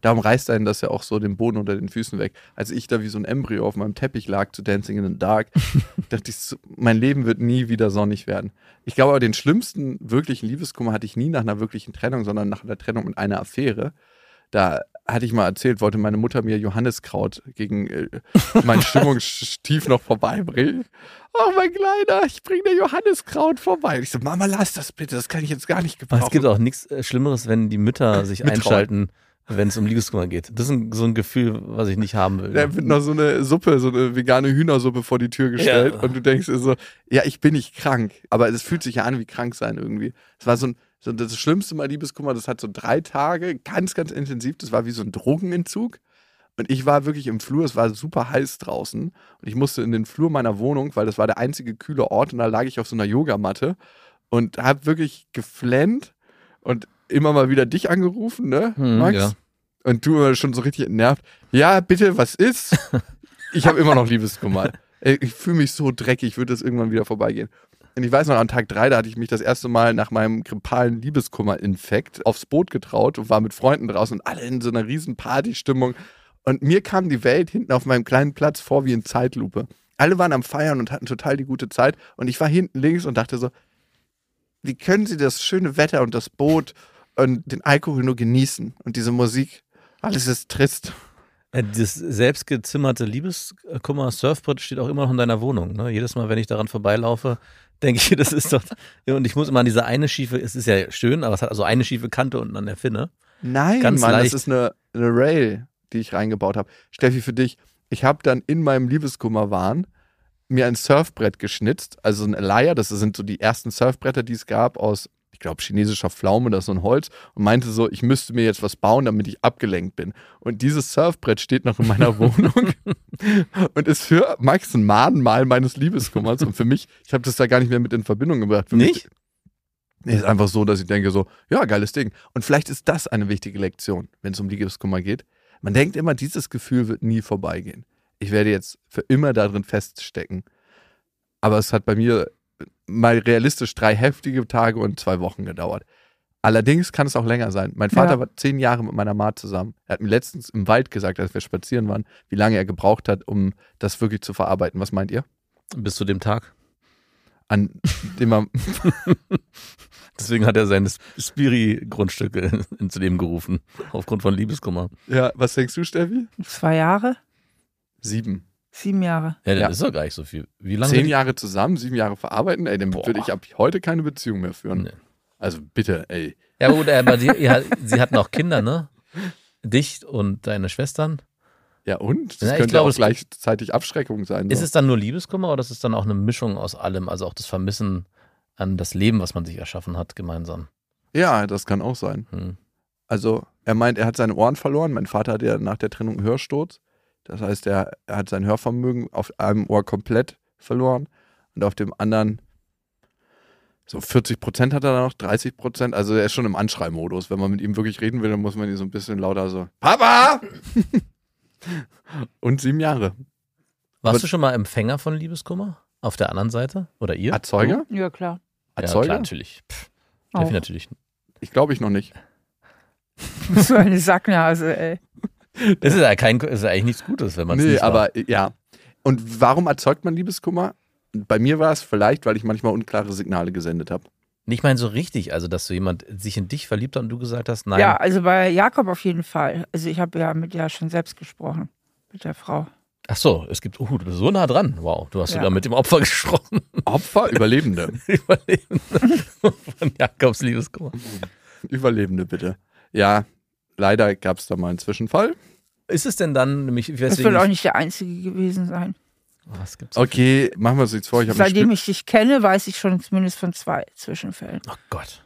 Darum reißt einen das ja auch so den Boden unter den Füßen weg. Als ich da wie so ein Embryo auf meinem Teppich lag zu Dancing in the Dark, <laughs> dachte ich, mein Leben wird nie wieder sonnig werden. Ich glaube aber, den schlimmsten wirklichen Liebeskummer hatte ich nie nach einer wirklichen Trennung, sondern nach einer Trennung mit einer Affäre. Da hatte ich mal erzählt, wollte meine Mutter mir Johanniskraut gegen äh, mein <laughs> Stimmungstief noch vorbeibringen. Oh, mein Kleiner, ich bringe dir Johanniskraut vorbei. Und ich so, Mama, lass das bitte, das kann ich jetzt gar nicht Aber gebrauchen. es gibt auch nichts äh, Schlimmeres, wenn die Mütter sich <laughs> Mittrauen. einschalten, wenn es um Liebeskummer geht. Das ist ein, so ein Gefühl, was ich nicht haben will. Da wird noch so eine Suppe, so eine vegane Hühnersuppe vor die Tür gestellt Ja. und du denkst so, ja, ich bin nicht krank, aber es fühlt sich ja an wie krank sein irgendwie. Es war so ein, so das schlimmste Mal Liebeskummer, das hat so drei Tage, ganz, ganz intensiv, das war wie so ein Drogenentzug. Und ich war wirklich im Flur, es war super heiß draußen und ich musste in den Flur meiner Wohnung, weil das war der einzige kühle Ort und da lag ich auf so einer Yogamatte und habe wirklich geflennt und immer mal wieder dich angerufen, ne, Hm, Max? ja. Und du immer schon so richtig entnervt. Ja, bitte, was ist? <laughs> Ich habe immer noch Liebeskummer. Ich fühle mich so dreckig, wird das irgendwann wieder vorbeigehen. Und ich weiß noch, an Tag drei, da hatte ich mich das erste Mal nach meinem grippalen Liebeskummer-Infekt aufs Boot getraut und war mit Freunden draußen und alle in so einer riesen Partystimmung. Und mir kam die Welt hinten auf meinem kleinen Platz vor wie in Zeitlupe. alle waren am Feiern und hatten total die gute Zeit. Und ich war hinten links und dachte so, wie können sie das schöne Wetter und das Boot und den Alkohol nur genießen und diese Musik? Alles ist trist. Äh, Das selbstgezimmerte Liebeskummer-Surfbrett steht auch immer noch in deiner Wohnung. Ne? Jedes Mal, wenn ich daran vorbeilaufe, <laughs> denke ich, das ist doch. Und ich muss immer an diese eine schiefe, es ist ja schön, aber es hat also eine schiefe Kante unten an der Finne. Nein, Ganz Mann, leicht. das ist eine, eine Rail, die ich reingebaut habe. Steffi, für dich, ich habe dann in meinem Liebeskummerwahn mir ein Surfbrett geschnitzt, also ein Alaya, das sind so die ersten Surfbretter, die es gab, aus, ich glaube, chinesischer Pflaume oder so ein Holz und meinte so, ich müsste mir jetzt was bauen, damit ich abgelenkt bin. Und dieses Surfbrett steht noch in meiner <laughs> Wohnung <laughs> und ist für Max ein Mahnmal meines Liebeskummers und für mich, ich habe das da gar nicht mehr mit in Verbindung gebracht. Für mich, Nicht? Nee, ist einfach so, dass ich denke so, ja, geiles Ding. Und vielleicht ist das eine wichtige Lektion, wenn es um Liebeskummer geht. Man denkt immer, dieses Gefühl wird nie vorbeigehen. Ich werde jetzt für immer darin feststecken. Aber es hat bei mir mal realistisch drei heftige Tage und zwei Wochen gedauert. Allerdings kann es auch länger sein. Mein Vater Ja. war zehn Jahre mit meiner Ma zusammen. Er hat mir letztens im Wald gesagt, als wir spazieren waren, wie lange er gebraucht hat, um das wirklich zu verarbeiten. Was meint ihr? Bis zu dem Tag. An dem er <laughs> Deswegen hat er seine Spiri-Grundstücke <laughs> ins Leben gerufen. Aufgrund von Liebeskummer. Ja, was denkst du, Steffi? Zwei Jahre? Sieben. Sieben Jahre. Ja, das Ja. ist doch gar nicht so viel. Wie lange? Zehn Jahre zusammen, sieben Jahre verarbeiten, ey, dann Boah. würde ich ab heute keine Beziehung mehr führen. Nee. Also bitte, ey. Ja, gut, aber die, ja, sie hatten auch Kinder, ne? Dich und deine Schwestern. Ja und? Das Ja, ich könnte glaube, auch gleichzeitig Abschreckung sein. Ist So. es dann nur Liebeskummer oder ist es dann auch eine Mischung aus allem? Also auch das Vermissen an das Leben, was man sich erschaffen hat, gemeinsam. Ja, das kann auch sein. Hm. Also er meint, er hat seine Ohren verloren. Mein Vater hatte ja nach der Trennung einen Hörsturz. Das heißt, er, hat sein Hörvermögen auf einem Ohr komplett verloren und auf dem anderen so 40 Prozent hat er da noch, 30 Prozent. Also er ist schon im Anschreimodus. Wenn man mit ihm wirklich reden will, dann muss man ihn so ein bisschen lauter so, Papa! <laughs> und sieben Jahre. Warst Aber- du schon mal Empfänger von Liebeskummer? Auf der anderen Seite? Oder ihr? Erzeuger? Ja, klar. Ja, Erzeuger? klar, natürlich. Pff. Steffi natürlich. Ich glaube ich noch nicht. So eine Sacknase, ey. Das ist ja kein, das ist ja eigentlich nichts Gutes, wenn man es Nee, nicht aber äh, ja. Und warum erzeugt man Liebeskummer? Bei mir war es vielleicht, weil ich manchmal unklare Signale gesendet habe. Nicht mal so richtig, also dass so jemand sich in dich verliebt hat und du gesagt hast, nein. Ja, also bei Jakob auf jeden Fall. Also ich habe ja mit der schon selbst gesprochen, mit der Frau. Ach so, es gibt, oh, du bist so nah dran. Wow, du hast Ja. sogar mit dem Opfer <laughs> gesprochen. Opfer, Überlebende. <laughs> Überlebende von Jakobs Liebeskummer. Überlebende, bitte. Ja, leider gab es da mal einen Zwischenfall. Ist es denn dann nämlich, Das weswegen wird auch nicht der einzige gewesen sein. Was gibt's? Okay, machen wir uns jetzt vor. Ich habe Seitdem ich dich kenne, weiß ich schon zumindest von zwei Zwischenfällen. Oh Gott.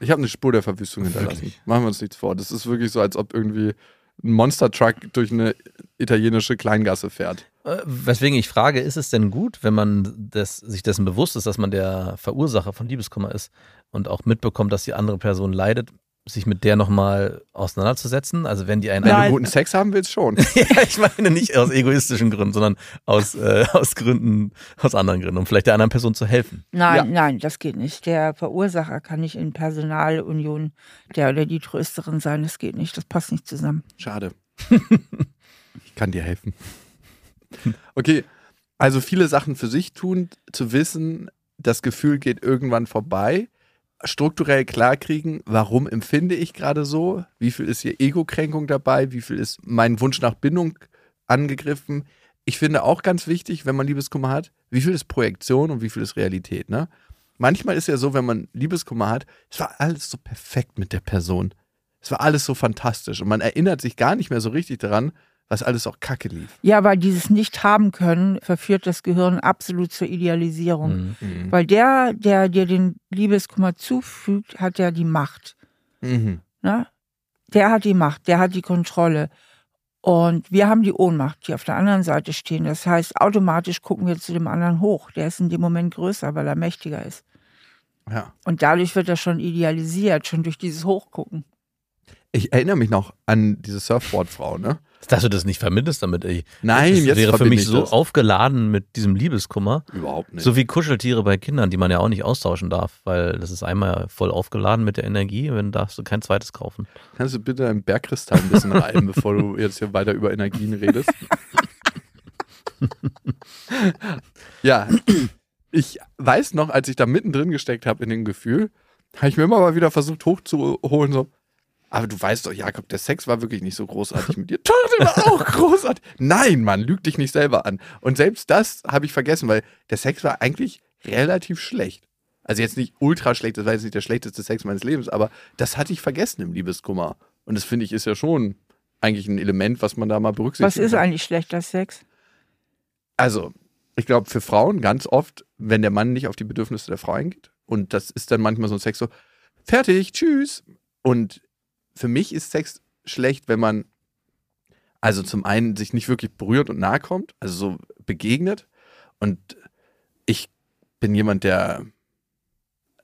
ich hab eine Spur der Verwüstung hinterlassen. Wirklich? Machen wir uns nichts vor. Das ist wirklich so, als ob irgendwie ein Monster-Truck durch eine italienische Kleingasse fährt. Äh, Weswegen ich frage, ist es denn gut, wenn man das, sich dessen bewusst ist, dass man der Verursacher von Liebeskummer ist und auch mitbekommt, dass die andere Person leidet, sich mit der nochmal auseinanderzusetzen? Also wenn die einen... Wenn du guten Sex haben willst, schon. <laughs> ja, ich meine nicht aus egoistischen Gründen, sondern aus, äh, aus Gründen, aus anderen Gründen, um vielleicht der anderen Person zu helfen. Nein, Ja. nein, das geht nicht. Der Verursacher kann nicht in Personalunion der oder die Trösterin sein. Das geht nicht. Das passt nicht zusammen. Schade. ich kann dir helfen. Okay, also viele Sachen für sich tun, zu wissen, das Gefühl geht irgendwann vorbei, strukturell klarkriegen, warum empfinde ich gerade so, wie viel ist hier Ego-Kränkung dabei, wie viel ist mein Wunsch nach Bindung angegriffen. Ich finde auch ganz wichtig, wenn man Liebeskummer hat, wie viel ist Projektion und wie viel ist Realität. Ne? Manchmal ist ja so, wenn man Liebeskummer hat, es war alles so perfekt mit der Person. Es war alles so fantastisch und man erinnert sich gar nicht mehr so richtig daran, was alles auch kacke lief. Ja, weil dieses Nicht-Haben-Können verführt das Gehirn absolut zur Idealisierung. Mhm. Weil der, der dir den Liebeskummer zufügt, hat ja die Macht. Mhm. Ne? Der hat die Macht, der hat die Kontrolle. Und wir haben die Ohnmacht, die auf der anderen Seite stehen. Das heißt, automatisch gucken wir zu dem anderen hoch. Der ist in dem Moment größer, weil er mächtiger ist. Ja. Und dadurch wird er schon idealisiert, schon durch dieses Hochgucken. Ich erinnere mich noch an diese Surfboard-Frau, ne? Dass du das nicht vermittelst damit, ey. Nein, das jetzt wäre für mich ich so das. aufgeladen mit diesem Liebeskummer. Überhaupt nicht. So wie Kuscheltiere bei Kindern, die man ja auch nicht austauschen darf, weil das ist einmal voll aufgeladen mit der Energie, dann darfst du kein zweites kaufen. Kannst du bitte einen Bergkristall ein bisschen reiben, bevor du jetzt hier weiter über Energien redest? <laughs> Ja, ich weiß noch, als ich da mittendrin gesteckt habe in dem Gefühl, habe ich mir immer mal wieder versucht hochzuholen, so, aber du weißt doch, Jakob, der Sex war wirklich nicht so großartig mit dir. Doch, der war auch großartig. Nein, Mann, lüg dich nicht selber an. Und selbst das habe ich vergessen, weil der Sex war eigentlich relativ schlecht. Also jetzt nicht ultra schlecht, das war jetzt nicht der schlechteste Sex meines Lebens, aber das hatte ich vergessen im Liebeskummer. Und das finde ich ist ja schon eigentlich ein Element, was man da mal berücksichtigt. Was ist eigentlich schlechter Sex? Also, ich glaube, für Frauen ganz oft, wenn der Mann nicht auf die Bedürfnisse der Frau eingeht. Und das ist dann manchmal so ein Sex so, fertig, tschüss. Und für mich ist Sex schlecht, wenn man also zum einen sich nicht wirklich berührt und nahe kommt, also so begegnet. Und ich bin jemand, der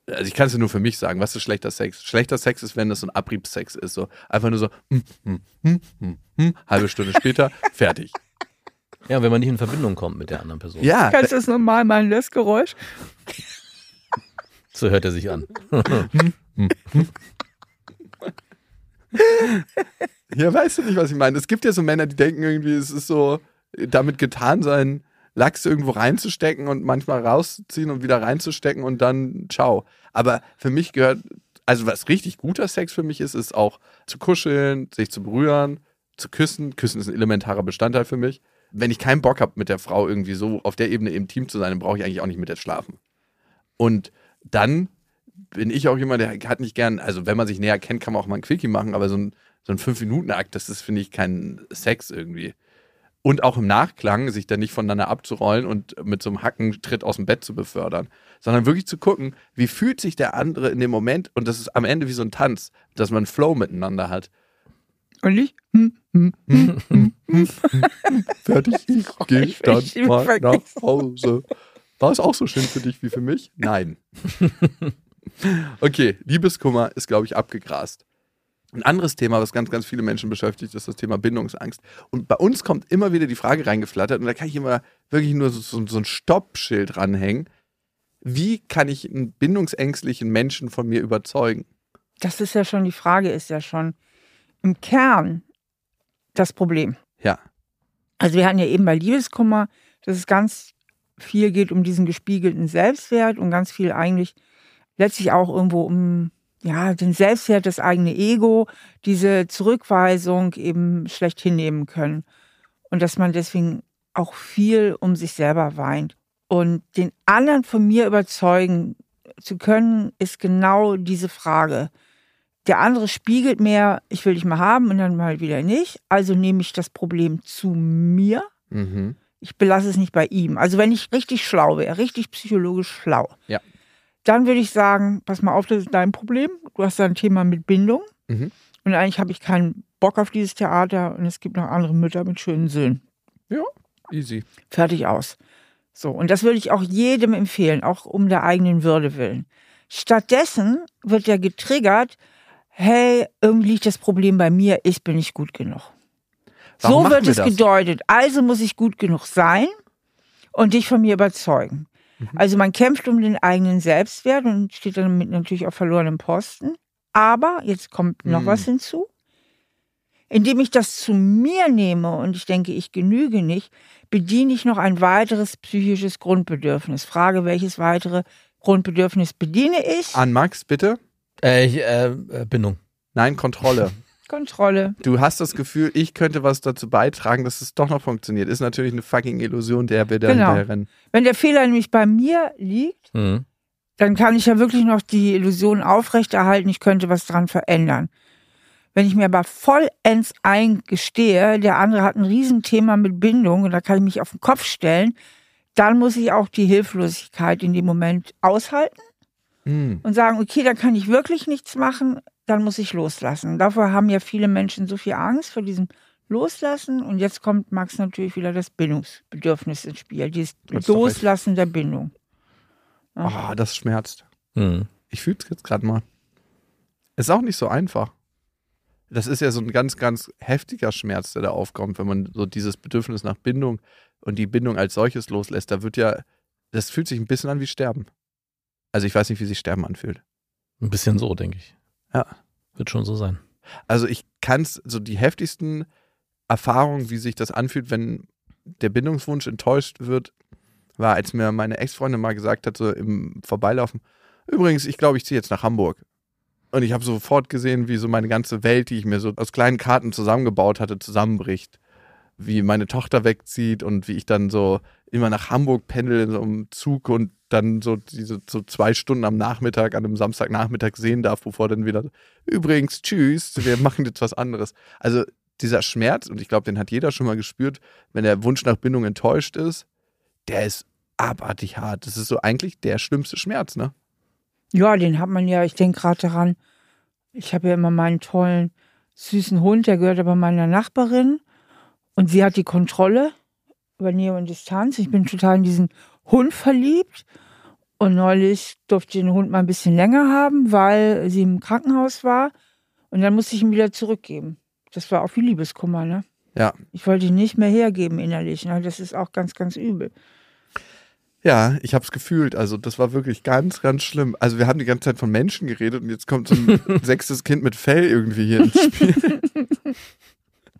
also ich kann es ja nur für mich sagen, was ist schlechter Sex? Schlechter Sex ist, wenn das so ein Abriebsex ist, so einfach nur so hm, hm, hm, hm, hm, halbe Stunde später <laughs> fertig. Ja, wenn man nicht in Verbindung kommt mit der anderen Person. Ja, Kannst du das normal mal ein Lösgeräusch? So hört er sich an. <laughs> <laughs> <laughs> ja, weißt du nicht, was ich meine? Es gibt ja so Männer, die denken irgendwie, es ist so damit getan sein, Lachs irgendwo reinzustecken und manchmal rausziehen und wieder reinzustecken und dann ciao. Aber für mich gehört, also was richtig guter Sex für mich ist, ist auch zu kuscheln, sich zu berühren, zu küssen. Küssen ist ein elementarer Bestandteil für mich. Wenn ich keinen Bock habe, mit der Frau irgendwie so auf der Ebene im Team zu sein, dann brauche ich eigentlich auch nicht mit der schlafen. Und dann bin ich auch jemand, der hat nicht gern, also wenn man sich näher kennt, kann man auch mal ein Quickie machen, aber so ein, so ein Fünf-Minuten-Akt, das ist, finde ich, kein Sex irgendwie. Und auch im Nachklang, sich dann nicht voneinander abzurollen und mit so einem Hackentritt aus dem Bett zu befördern, sondern wirklich zu gucken, wie fühlt sich der andere in dem Moment und das ist am Ende wie so ein Tanz, dass man Flow miteinander hat. Und ich? Hm, hm, hm, <laughs> Fertig, ich Oh, gehe dann mal nach Hause. War es auch so schön für dich wie für mich? Nein. <laughs> <laughs> okay, Liebeskummer ist, glaube ich, abgegrast. Ein anderes Thema, was ganz, ganz viele Menschen beschäftigt, ist das Thema Bindungsangst. Und bei uns kommt immer wieder die Frage reingeflattert und da kann ich immer wirklich nur so, so, so ein Stoppschild ranhängen. Wie kann ich einen bindungsängstlichen Menschen von mir überzeugen? Das ist ja schon, die Frage ist ja schon im Kern das Problem. Ja. Also wir hatten ja eben bei Liebeskummer, dass es ganz viel geht um diesen gespiegelten Selbstwert und ganz viel eigentlich letztlich auch irgendwo um ja, den Selbstwert, das eigene Ego, diese Zurückweisung eben schlecht hinnehmen können. Und dass man deswegen auch viel um sich selber weint. Und den anderen von mir überzeugen zu können, ist genau diese Frage. Der andere spiegelt mir, ich will dich mal haben und dann mal wieder nicht. Also nehme ich das Problem zu mir. Mhm. Ich belasse es nicht bei ihm. Also wenn ich richtig schlau wäre, richtig psychologisch schlau, Ja. Dann würde ich sagen, pass mal auf, das ist dein Problem. Du hast da ein Thema mit Bindung. Mhm. Und eigentlich habe ich keinen Bock auf dieses Theater und es gibt noch andere Mütter mit schönen Söhnen. Ja, easy. Fertig aus. So, und das würde ich auch jedem empfehlen, auch um der eigenen Würde willen. Stattdessen wird ja getriggert, hey, irgendwie liegt das Problem bei mir, ich bin nicht gut genug. Warum so wird wir es das? gedeutet. Also muss ich gut genug sein und dich von mir überzeugen. Mhm. Also man kämpft um den eigenen Selbstwert und steht dann mit natürlich auf verlorenem Posten. Aber jetzt kommt noch Mhm. was hinzu. Indem ich das zu mir nehme und ich denke, ich genüge nicht, bediene ich noch ein weiteres psychisches Grundbedürfnis. Frage, welches weitere Grundbedürfnis bediene ich? An Max, bitte? Äh, ich, äh, äh, Bindung. Nein, Kontrolle. <laughs> Kontrolle. Du hast das Gefühl, ich könnte was dazu beitragen, dass es doch noch funktioniert. Ist natürlich eine fucking Illusion, der wir da Genau. hinterherrennen. Wenn der Fehler nämlich bei mir liegt, Mhm. dann kann ich ja wirklich noch die Illusion aufrechterhalten, ich könnte was dran verändern. Wenn ich mir aber vollends eingestehe, der andere hat ein Riesenthema mit Bindung und da kann ich mich auf den Kopf stellen, dann muss ich auch die Hilflosigkeit in dem Moment aushalten Hm. und sagen, okay, da kann ich wirklich nichts machen, dann muss ich loslassen. Davor haben ja viele Menschen so viel Angst vor diesem Loslassen und jetzt kommt Max natürlich wieder das Bindungsbedürfnis ins Spiel, dieses recht. Loslassen der Bindung. Oh, das schmerzt. Mhm. Ich fühle es jetzt gerade mal. Ist auch nicht so einfach. Das ist ja so ein ganz, ganz heftiger Schmerz, der da aufkommt, wenn man so dieses Bedürfnis nach Bindung und die Bindung als solches loslässt. Da wird ja, das fühlt sich ein bisschen an wie Sterben. Also ich weiß nicht, wie sich Sterben anfühlt. Ein bisschen so, denke ich. Ja. Wird schon so sein. Also ich kann es, so die heftigsten Erfahrungen, wie sich das anfühlt, wenn der Bindungswunsch enttäuscht wird, war, als mir meine Ex-Freundin mal gesagt hat, so im Vorbeilaufen, übrigens, ich glaube, ich ziehe jetzt nach Hamburg. Und ich habe sofort gesehen, wie so meine ganze Welt, die ich mir so aus kleinen Karten zusammengebaut hatte, zusammenbricht. Wie meine Tochter wegzieht und wie ich dann so immer nach Hamburg pendel in so einem Zug und dann so diese so zwei Stunden am Nachmittag, an einem Samstagnachmittag sehen darf, bevor dann wieder, übrigens, tschüss, wir machen jetzt was anderes. Also dieser Schmerz, und ich glaube, den hat jeder schon mal gespürt, wenn der Wunsch nach Bindung enttäuscht ist, der ist abartig hart. Das ist so eigentlich der schlimmste Schmerz, ne? Ja, den hat man ja, ich denke gerade daran, ich habe ja immer meinen tollen, süßen Hund, der gehört aber meiner Nachbarin und sie hat die Kontrolle über Nähe und Distanz. Ich bin total in diesen Hund verliebt und neulich durfte ich den Hund mal ein bisschen länger haben, weil sie im Krankenhaus war und dann musste ich ihn wieder zurückgeben. Das war auch viel Liebeskummer, ne? Ja. Ich wollte ihn nicht mehr hergeben innerlich. Ne? Das ist auch ganz, ganz übel. Ja, ich habe es gefühlt. Also das war wirklich ganz, ganz schlimm. Also wir haben die ganze Zeit von Menschen geredet und jetzt kommt so ein <laughs> sechstes Kind mit Fell irgendwie hier ins Spiel.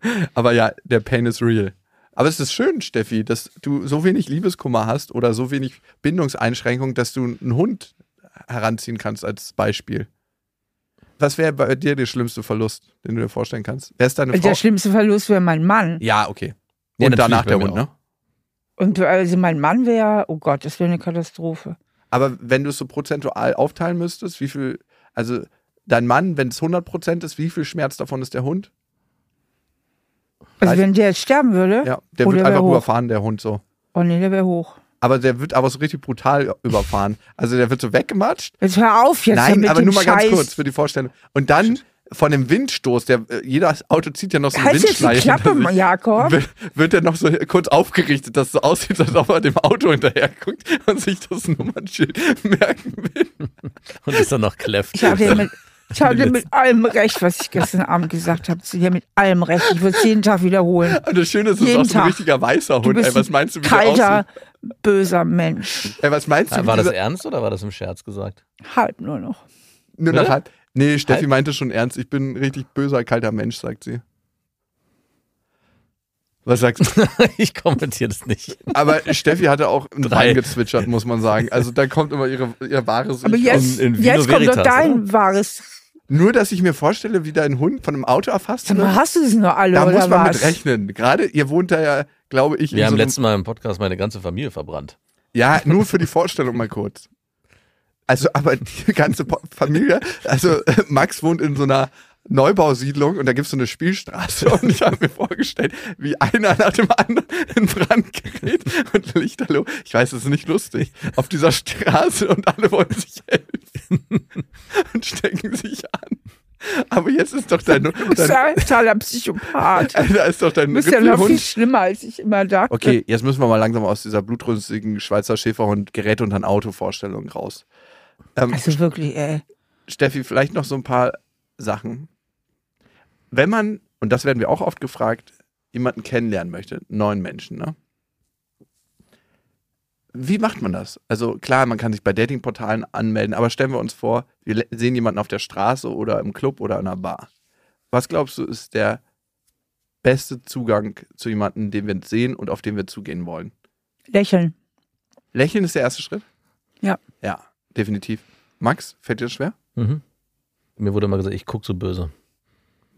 <laughs> Aber ja, der Pain is real. Aber es ist schön, Steffi, dass du so wenig Liebeskummer hast oder so wenig Bindungseinschränkung, dass du einen Hund heranziehen kannst als Beispiel. Was wäre bei dir der schlimmste Verlust, den du dir vorstellen kannst? Wer ist deine Frau? Der schlimmste Verlust wäre mein Mann. Ja, okay. Ja, Und danach der Hund, ne? Und also mein Mann wäre, oh Gott, das wäre eine Katastrophe. Aber wenn du es so prozentual aufteilen müsstest, wie viel, also dein Mann, wenn es 100% ist, wie viel Schmerz davon ist der Hund? Also wenn der jetzt sterben würde, Ja, der Oh, wird der einfach überfahren, der Hund so. oh nee, der wäre hoch. Aber der wird aber so richtig brutal überfahren. Also der wird so weggematscht. Jetzt hör auf jetzt Nein, mit aber dem nur mal Scheiß. ganz kurz für die Vorstellung. Und dann von dem Windstoß, der äh, jedes Auto zieht ja noch so einen Halt jetzt die Windschleier. Klappe, sich. Jakob. Wird, wird er noch so kurz aufgerichtet, dass es so aussieht, als ob er dem Auto hinterher guckt und sich das Nummernschild <laughs> merken will. Und ist dann noch Cleft. Ich habe dir mit, ich dir mit allem recht, was ich gestern Abend gesagt habe. Zu dir mit allem recht. Ich würde es jeden Tag wiederholen. Und das Schöne ist, es ist Jeden auch so ein richtiger weißer Du Hund. bist Ey, was ein meinst du, wie kalter, böser Mensch. Ey, was meinst du, wie War das ernst oder war das im Scherz gesagt? Halb nur noch. Nur noch halb. Nee, Steffi Halb? meinte schon ernst. Ich bin ein richtig böser, kalter Mensch, sagt sie. Was sagst du? <laughs> ich kommentiere das nicht. Aber Steffi hatte auch ein Drei. Gezwitschert, muss man sagen. Also da kommt immer ihre, ihr wahres Aber Ich jetzt, in Vino jetzt kommt doch dein wahres. Nur, dass ich mir vorstelle, wie dein Hund von einem Auto erfasst wird. hast du das nur alle Da oder muss man was? mit rechnen. Gerade, ihr wohnt da ja, glaube ich, Wir so haben einem, letztes Mal im Podcast meine ganze Familie verbrannt. Ja, nur für die Vorstellung mal kurz. Also, aber die ganze Familie, also <laughs> Max wohnt in so einer Neubausiedlung und da gibt es so eine Spielstraße <laughs> und ich habe mir vorgestellt, wie einer nach dem anderen in Brand gerät und Lichterloh. Ich weiß, es ist nicht lustig. Auf dieser Straße und alle wollen sich helfen <laughs> und stecken sich an. Aber jetzt ist doch dein, Du bist ja ein totaler Psychopath. <laughs> da ist doch dein Du bist ja noch viel schlimmer, als ich immer dachte. Okay, jetzt müssen wir mal langsam aus dieser blutrünstigen Schweizer Schäferhund Gerät unter ein Auto-Vorstellung raus. Ähm, Also wirklich, ey. Steffi, vielleicht noch so ein paar Sachen. Wenn man, und das werden wir auch oft gefragt, jemanden kennenlernen möchte, neuen Menschen, ne? Wie macht man das? Also klar, man kann sich bei Datingportalen anmelden, aber stellen wir uns vor, wir sehen jemanden auf der Straße oder im Club oder in einer Bar. Was glaubst du, ist der beste Zugang zu jemandem, den wir sehen und auf den wir zugehen wollen? Lächeln. Lächeln ist der erste Schritt? Ja. Ja, definitiv. Max, fällt dir das schwer? Mhm. Mir wurde immer gesagt, ich gucke so böse.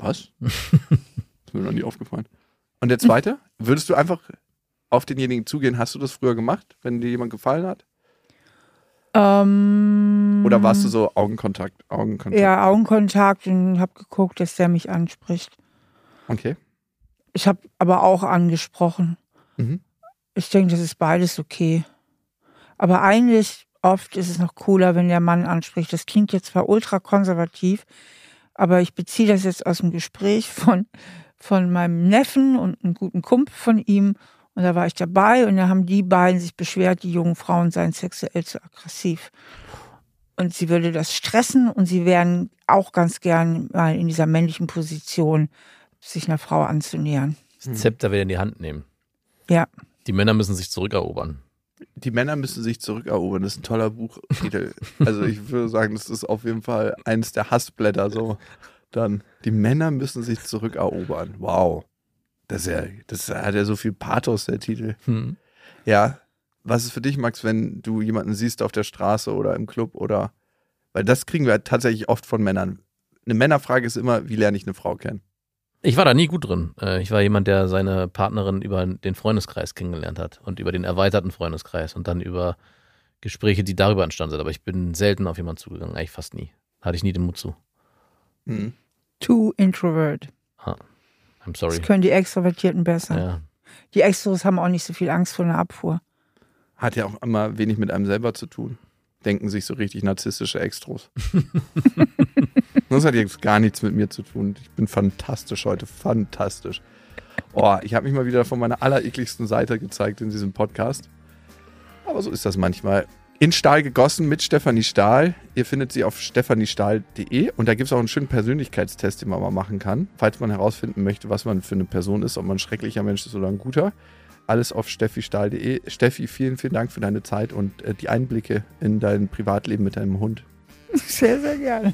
Was? <laughs> ist mir noch nie aufgefallen. Und der zweite? Würdest du einfach auf denjenigen zugehen? Hast du das früher gemacht, wenn dir jemand gefallen hat? Ähm, Oder warst du so Augenkontakt? Augenkontakt. Ja, Augenkontakt und habe geguckt, dass der mich anspricht. Okay. Ich habe aber auch angesprochen. Mhm. Ich denke, das ist beides okay. Aber eigentlich oft ist es noch cooler, wenn der Mann anspricht. Das klingt jetzt zwar ultra konservativ, aber ich beziehe das jetzt aus dem Gespräch von, von meinem Neffen und einem guten Kumpel von ihm. Und da war ich dabei und da haben die beiden sich beschwert, die jungen Frauen seien sexuell zu aggressiv. Und sie würde das stressen und sie wären auch ganz gern mal in dieser männlichen Position, sich einer Frau anzunähern. Das Zepter wieder in die Hand nehmen. Ja. Die Männer müssen sich zurückerobern. Die Männer müssen sich zurückerobern. Das ist ein toller Buchtitel. also ich würde sagen, das ist auf jeden Fall eines der Hassblätter so. Dann, die Männer müssen sich zurückerobern. Wow. Das, ja, das hat ja so viel Pathos, der Titel. Hm. Ja. was ist für dich, Max, wenn du jemanden siehst auf der Straße oder im Club oder, weil das kriegen wir tatsächlich oft von Männern. Eine Männerfrage ist immer, wie lerne ich eine Frau kennen? Ich war da nie gut drin. Äh, Ich war jemand, der seine Partnerin über den Freundeskreis kennengelernt hat und über den erweiterten Freundeskreis und dann über Gespräche, die darüber entstanden sind. Aber ich bin selten auf jemanden zugegangen, eigentlich fast nie. Hatte ich nie den Mut zu. Hm. Too introvert. I'm sorry. Das können die Extrovertierten besser. Ja. Die Extros haben auch nicht so viel Angst vor einer Abfuhr. Hat ja auch immer wenig mit einem selber zu tun. Denken sich so richtig narzisstische Extros. <laughs> das hat jetzt gar nichts mit mir zu tun. Ich bin fantastisch heute, fantastisch. Oh, ich habe mich mal wieder von meiner allerekligsten Seite gezeigt in diesem Podcast. Aber so ist das manchmal. In Stahl gegossen mit Stefanie Stahl. Ihr findet sie auf stephaniestahl.de und da gibt es auch einen schönen Persönlichkeitstest, den man mal machen kann, falls man herausfinden möchte, was man für eine Person ist, ob man ein schrecklicher Mensch ist oder ein guter. Alles auf steffistahl.de. Steffi, vielen, vielen Dank für deine Zeit und äh, die Einblicke in dein Privatleben mit deinem Hund. Sehr, sehr gerne.